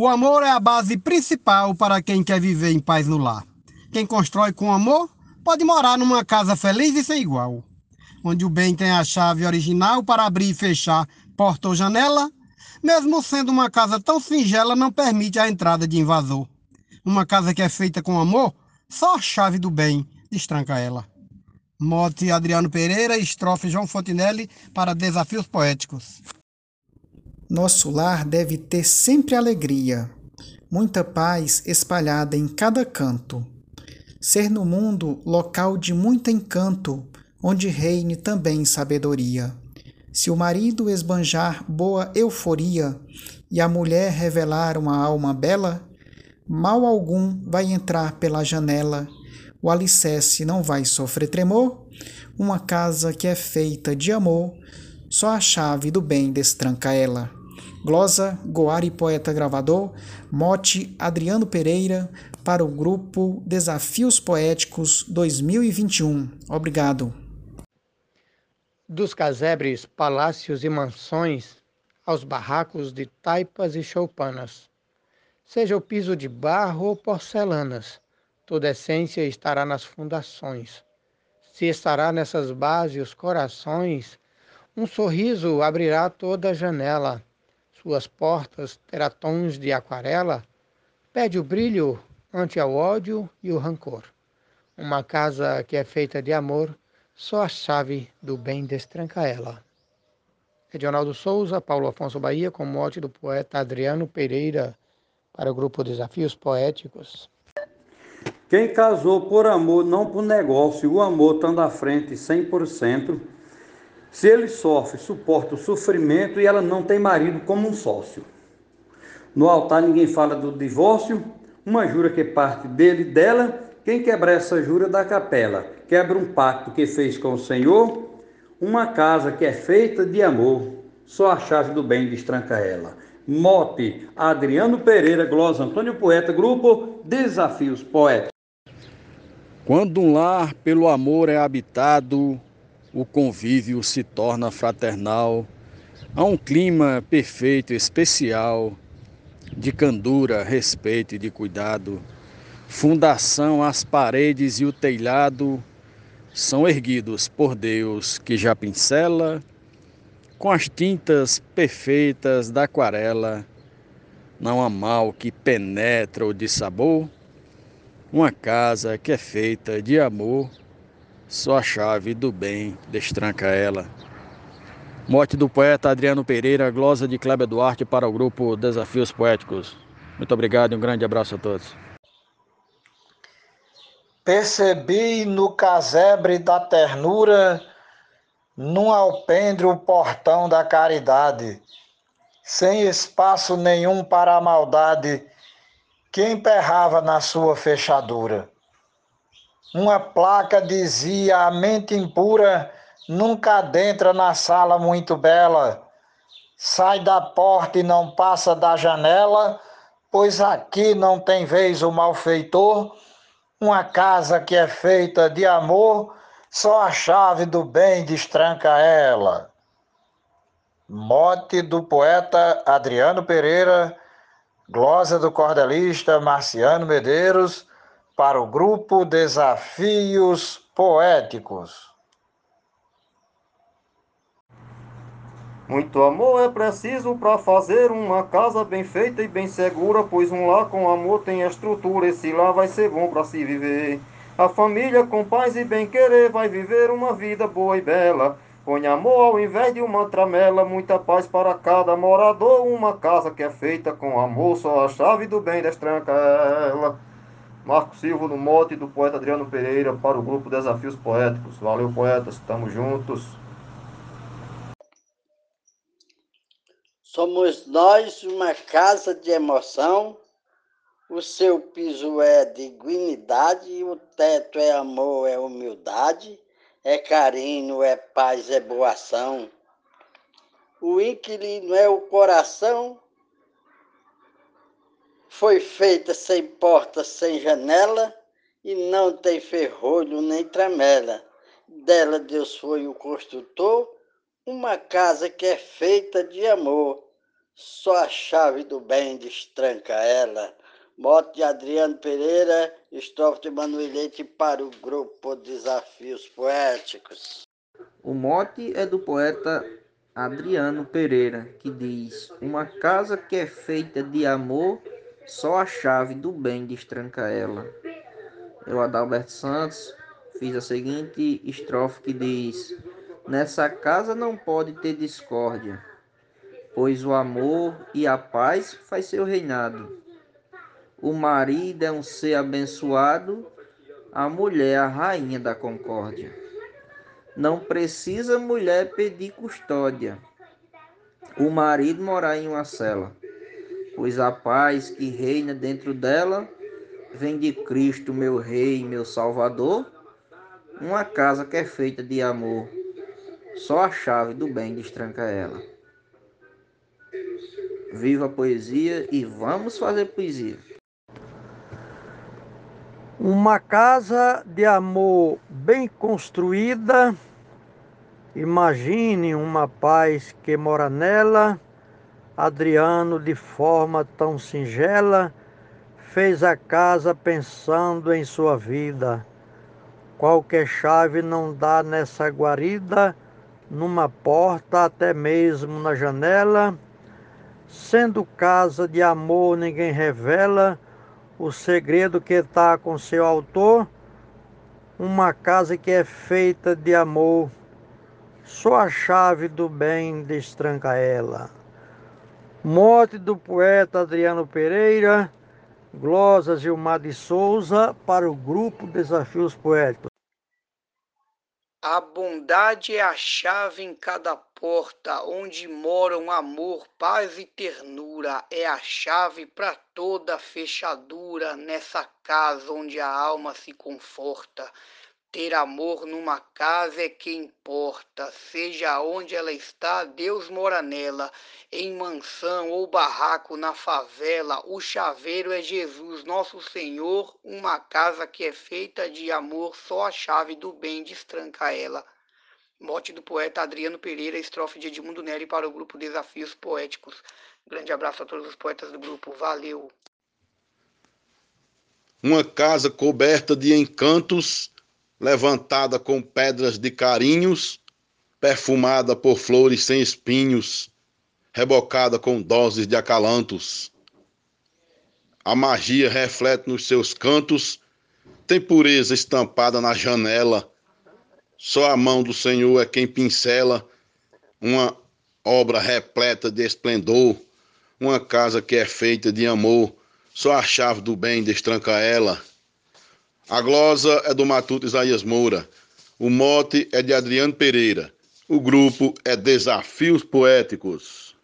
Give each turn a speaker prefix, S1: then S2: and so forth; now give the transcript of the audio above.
S1: O amor é a base principal para quem quer viver em paz no lar. Quem constrói com amor pode morar numa casa feliz e sem igual, onde o bem tem a chave original para abrir e fechar porta ou janela, mesmo sendo uma casa tão singela, não permite a entrada de invasor. Uma casa que é feita com amor, só a chave do bem destranca ela. Mote Adriano Pereira, estrofe João Fontinelli para Desafios Poéticos.
S2: Nosso lar deve ter sempre alegria, muita paz espalhada em cada canto. Ser no mundo local de muito encanto, onde reine também sabedoria. Se o marido esbanjar boa euforia e a mulher revelar uma alma bela, mal algum vai entrar pela janela o alicerce não vai sofrer tremor, uma casa que é feita de amor, só a chave do bem destranca ela. Glosa, Goari Poeta Gravador, mote Adriano Pereira, para o grupo Desafios Poéticos 2021. Obrigado.
S3: Dos casebres, palácios e mansões, aos barracos de taipas e choupanas, seja o piso de barro ou porcelanas, toda essência estará nas fundações. Se estará nessas bases os corações, um sorriso abrirá toda janela. Suas portas terá tons de aquarela, pede o brilho ante ao ódio e o rancor. Uma casa que é feita de amor, só a chave do bem destranca ela. Edionaldo Souza, Paulo Afonso Bahia, com mote do poeta Adriano Pereira, para o grupo Desafios Poéticos.
S4: Quem casou por amor, não por negócio, o amor estando à frente 100%, se ele sofre, suporta o sofrimento e ela não tem marido como um sócio. No altar ninguém fala do divórcio, uma jura que parte dele e dela, quem quebra essa jura da capela, quebra um pacto que fez com o Senhor, uma casa que é feita de amor, só a chave do bem destranca ela. Mote, Adriano Pereira, Glosa Antônio Poeta, Grupo Desafios Poéticos.
S5: Quando um lar pelo amor é habitado, o convívio se torna fraternal. Há um clima perfeito, especial, de candura, respeito e de cuidado. Fundação, as paredes e o telhado são erguidos por Deus, que já pincela com as tintas perfeitas da aquarela. Não há mal que penetra ou de sabor uma casa que é feita de amor, só a chave do bem destranca ela. Morte do poeta Adriano Pereira, glosa de Kleber Duarte para o grupo Desafios Poéticos. Muito obrigado e um grande abraço a todos.
S6: Percebi no casebre da ternura, num alpendre o portão da caridade, sem espaço nenhum para a maldade que emperrava na sua fechadura. Uma placa dizia: A mente impura nunca adentra na sala muito bela. Sai da porta e não passa da janela, pois aqui não tem vez o malfeitor. Uma casa que é feita de amor, só a chave do bem destranca ela. Mote do poeta Adriano Pereira Glosa do cordelista Marciano Medeiros para o grupo Desafios Poéticos.
S7: Muito amor é preciso para fazer uma casa bem feita e bem segura, pois um lar com amor tem estrutura, esse lar vai ser bom para se viver. A família com paz e bem querer vai viver uma vida boa e bela. Põe amor ao invés de uma tramela, muita paz para cada morador. Uma casa que é feita com amor, só a chave do bem destranca ela. Marco Silva no mote do poeta Adriano Pereira para o grupo Desafios Poéticos. Valeu, poetas, estamos juntos.
S8: Somos nós uma casa de emoção. O seu piso é dignidade, o teto é amor, é humildade é carinho, é paz, é boa ação. O inquilino é o coração, foi feita sem porta, sem janela, e não tem ferrolho nem tramela. Dela Deus foi o construtor, uma casa que é feita de amor, só a chave do bem destranca ela. Mote de Adriano Pereira, estrofe de Manuelete para o grupo Desafios Poéticos.
S9: O mote é do poeta Adriano Pereira, que diz: Uma casa que é feita de amor, só a chave do bem destranca ela. Eu, Adalberto Santos, fiz a seguinte estrofe que diz: Nessa casa não pode ter discórdia, pois o amor e a paz faz seu reinado. O marido é um ser abençoado, a mulher a rainha da concórdia. Não precisa mulher pedir custódia, o marido morar em uma cela, pois a paz que reina dentro dela vem de Cristo, meu Rei, meu Salvador, uma casa que é feita de amor, só a chave do bem destranca ela. Viva a poesia e vamos fazer poesia.
S3: Uma casa de amor bem construída Imagine uma paz que mora nela. Adriano, de forma tão singela, fez a casa pensando em sua vida. Qualquer chave não dá nessa guarida, numa porta, até mesmo na janela. Sendo casa de amor, ninguém revela o segredo que está com seu autor. Uma casa que é feita de amor só a chave do bem destranca ela. Morte do poeta Adriano Pereira, Glosa Gilmar de Souza, para o grupo Desafios Poéticos.
S10: A bondade é a chave em cada porta, onde moram amor, paz e ternura. É a chave para toda fechadura, nessa casa onde a alma se conforta. Ter amor numa casa é que importa, seja onde ela está, Deus mora nela, em mansão ou barraco na favela, o chaveiro é Jesus, nosso Senhor, uma casa que é feita de amor, só a chave do bem destranca ela. Mote do poeta Adriano Pereira, estrofe de Edmundo Neri para o grupo Desafios Poéticos. Grande abraço a todos os poetas do grupo, valeu!
S11: Uma casa coberta de encantos levantada com pedras de carinhos, perfumada por flores sem espinhos, rebocada com doses de acalantos. A magia reflete nos seus cantos, tem pureza estampada na janela. Só a mão do Senhor é quem pincela uma obra repleta de esplendor, uma casa que é feita de amor. Só a chave do bem destranca ela. A glosa é do Matuto Isaías Moura. O mote é de Adriano Pereira. O grupo é Desafios Poéticos.